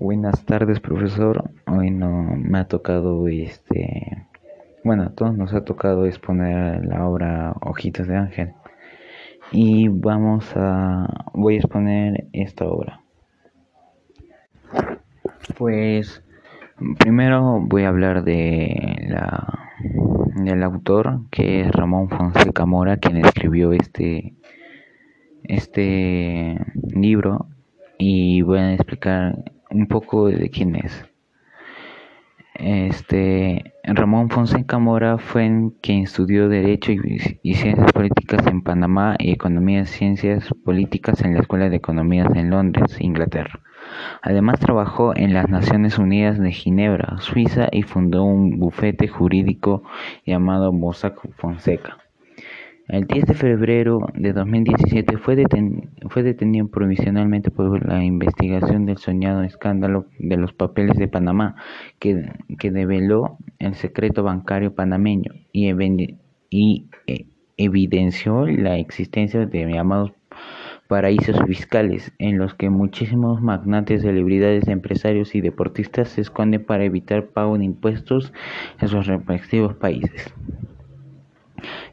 Buenas tardes, profesor. Hoy no me ha tocado este, bueno, a todos nos ha tocado exponer la obra Hojitas de Ángel. Y vamos a voy a exponer esta obra. Pues primero voy a hablar de la del autor que es Ramón Fonseca Mora, quien escribió este este libro y voy a explicar un poco de quién es. Este Ramón Fonseca Mora fue quien estudió Derecho y, Ciencias Políticas en Panamá y Economía y Ciencias Políticas en la Escuela de Economías en Londres, Inglaterra. Además trabajó en las Naciones Unidas de Ginebra, Suiza y fundó un bufete jurídico llamado Mossack Fonseca. El 10 de febrero de 2017 fue, fue detenido provisionalmente por la investigación del soñado escándalo de los papeles de Panamá, que, develó el secreto bancario panameño y, y e, evidenció la existencia de llamados paraísos fiscales, en los que muchísimos magnates, celebridades, empresarios y deportistas se esconden para evitar pago de impuestos en sus respectivos países.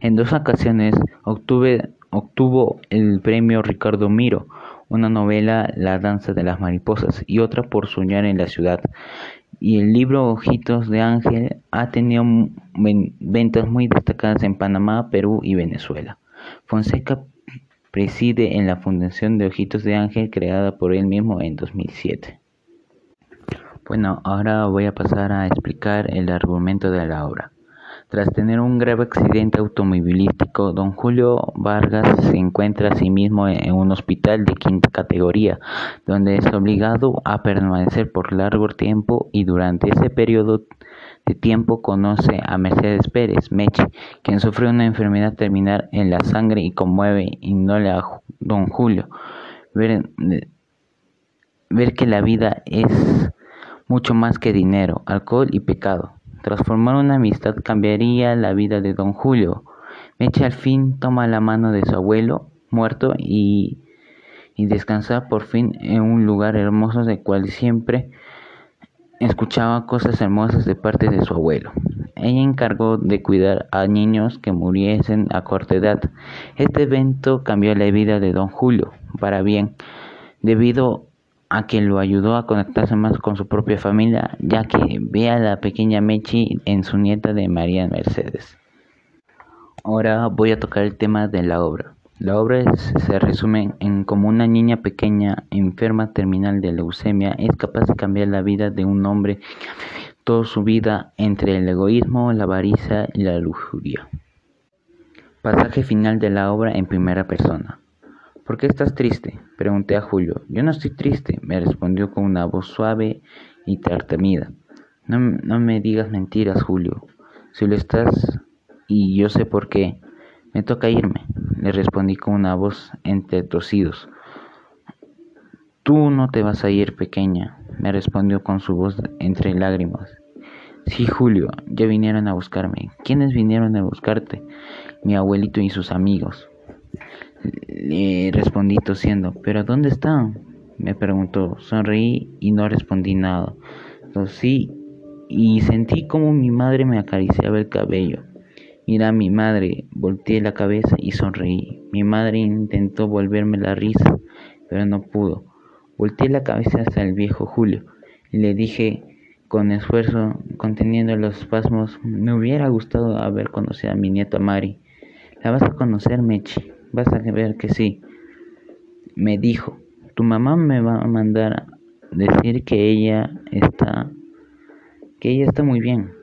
En dos ocasiones obtuvo el premio Ricardo Miro, una novela La danza de las mariposas y otra por soñar en la ciudad. Y el libro Ojitos de Ángel ha tenido ventas muy destacadas en Panamá, Perú y Venezuela. Fonseca preside en la Fundación de Ojitos de Ángel creada por él mismo en 2007. Bueno, ahora voy a pasar a explicar el argumento de la obra. Tras tener un grave accidente automovilístico, don Julio Vargas se encuentra a sí mismo en un hospital de quinta categoría, donde es obligado a permanecer por largo tiempo y durante ese periodo de tiempo conoce a Mercedes Pérez Meche, quien sufre una enfermedad terminal en la sangre y conmueve y no le a don Julio. Ver, ver que la vida es mucho más que dinero, alcohol y pecado. Transformar una amistad cambiaría la vida de don Julio. Meche al fin toma la mano de su abuelo muerto y, y descansa por fin en un lugar hermoso del cual siempre escuchaba cosas hermosas de parte de su abuelo. Ella encargó de cuidar a niños que muriesen a corta edad. Este evento cambió la vida de don Julio para bien, debido a que lo ayudó a conectarse más con su propia familia, ya que ve a la pequeña Mechi en su nieta de María Mercedes. Ahora voy a tocar el tema de la obra. La obra se resume en cómo una niña pequeña enferma terminal de leucemia es capaz de cambiar la vida de un hombre toda su vida entre el egoísmo, la avaricia y la lujuria. Pasaje final de la obra en primera persona. ¿Por qué estás triste? Pregunté a Julio. Yo no estoy triste, me respondió con una voz suave y tartamida. No, no me digas mentiras, Julio. Si lo estás, y yo sé por qué, me toca irme, le respondí con una voz entre tosidos. Tú no te vas a ir, pequeña, me respondió con su voz entre lágrimas. Sí, Julio, ya vinieron a buscarme. ¿Quiénes vinieron a buscarte? Mi abuelito y sus amigos. Le respondí tosiendo. ¿Pero dónde están? Me preguntó. Sonreí y no respondí nada. Tosí y sentí como mi madre me acariciaba el cabello. Mira a mi madre, volteé la cabeza y sonreí. Mi madre intentó volverme la risa, pero no pudo. Volteé la cabeza hacia el viejo Julio y le dije con esfuerzo, conteniendo los espasmos, me hubiera gustado haber conocido a mi nieta Mari. La vas a conocer, Mechi. Vas a ver que sí. Me dijo, tu mamá me va a mandar decir que ella está que ella está muy bien.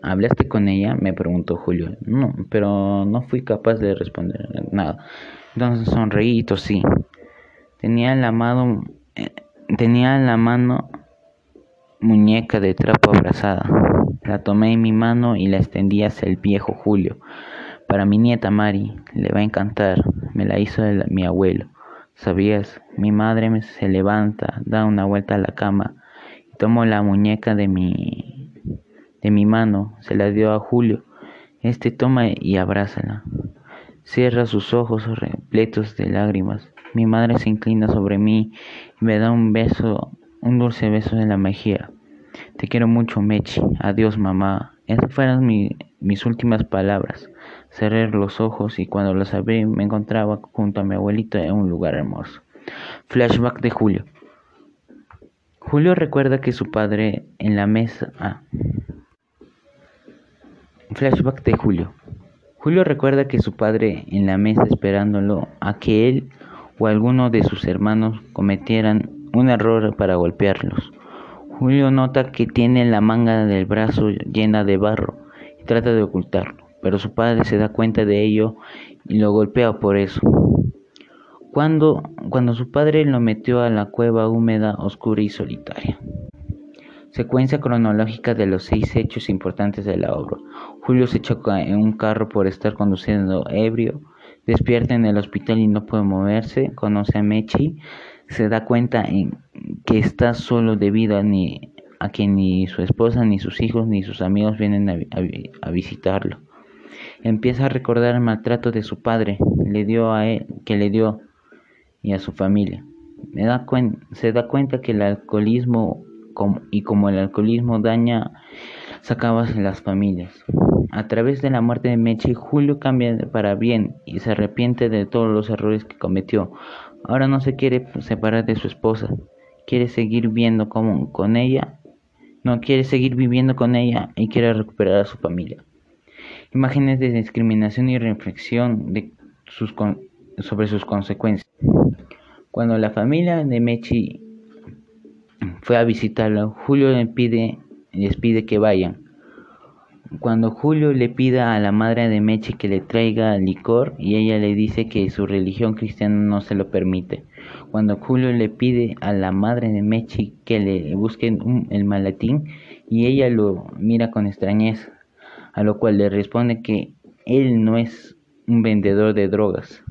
¿Hablaste con ella? me preguntó Julio. No, pero no fui capaz de responder nada. Entonces sonreí y tosí. Tenía la mano eh, tenía en la mano muñeca de trapo abrazada. La tomé en mi mano y la extendí hacia el viejo Julio. Para mi nieta Mari, le va a encantar, me la hizo mi abuelo. ¿Sabías? Mi madre se levanta, da una vuelta a la cama y tomo la muñeca de mi, de mi mano, se la dio a Julio. Este toma y abrázala. Cierra sus ojos repletos de lágrimas. Mi madre se inclina sobre mí y me da un beso, un dulce beso en la mejilla. Te quiero mucho, Mechi. Adiós, mamá. Esas fueron mis últimas palabras. Cerré los ojos y cuando los abrí me encontraba junto a mi abuelito en un lugar hermoso. Flashback de Julio. Julio recuerda que su padre en la mesa... Ah. Flashback de Julio. Julio recuerda que su padre en la mesa esperándolo a que él o alguno de sus hermanos cometieran un error para golpearlos. Julio nota que tiene la manga del brazo llena de barro y trata de ocultarlo, pero su padre se da cuenta de ello y lo golpea por eso. Cuando, cuando su padre lo metió a la cueva húmeda, oscura y solitaria. Secuencia cronológica de los seis hechos importantes de la obra. Julio se choca en un carro por estar conduciendo ebrio, despierta en el hospital y no puede moverse, conoce a Mechi, se da cuenta en que está solo debido a, ni, a que ni su esposa, ni sus hijos, ni sus amigos vienen a, visitarlo. Empieza a recordar el maltrato de su padre le dio a él, que le dio y a su familia. se da cuenta que el alcoholismo y como el alcoholismo daña sacabas las familias. A través de la muerte de Mechi, Julio cambia para bien y se arrepiente de todos los errores que cometió. Ahora no se quiere separar de su esposa, quiere seguir viendo con ella, no quiere seguir viviendo con ella y quiere recuperar a su familia. Imágenes de discriminación y reflexión de sus sobre sus consecuencias. Cuando la familia de Mechi fue a visitarlo, Julio le pide, les pide que vayan. Cuando Julio le pida a la madre de Mechi que le traiga licor y ella le dice que su religión cristiana no se lo permite. Cuando Julio le pide a la madre de Mechi que le busquen el maletín y ella lo mira con extrañeza, a lo cual le responde que él no es un vendedor de drogas.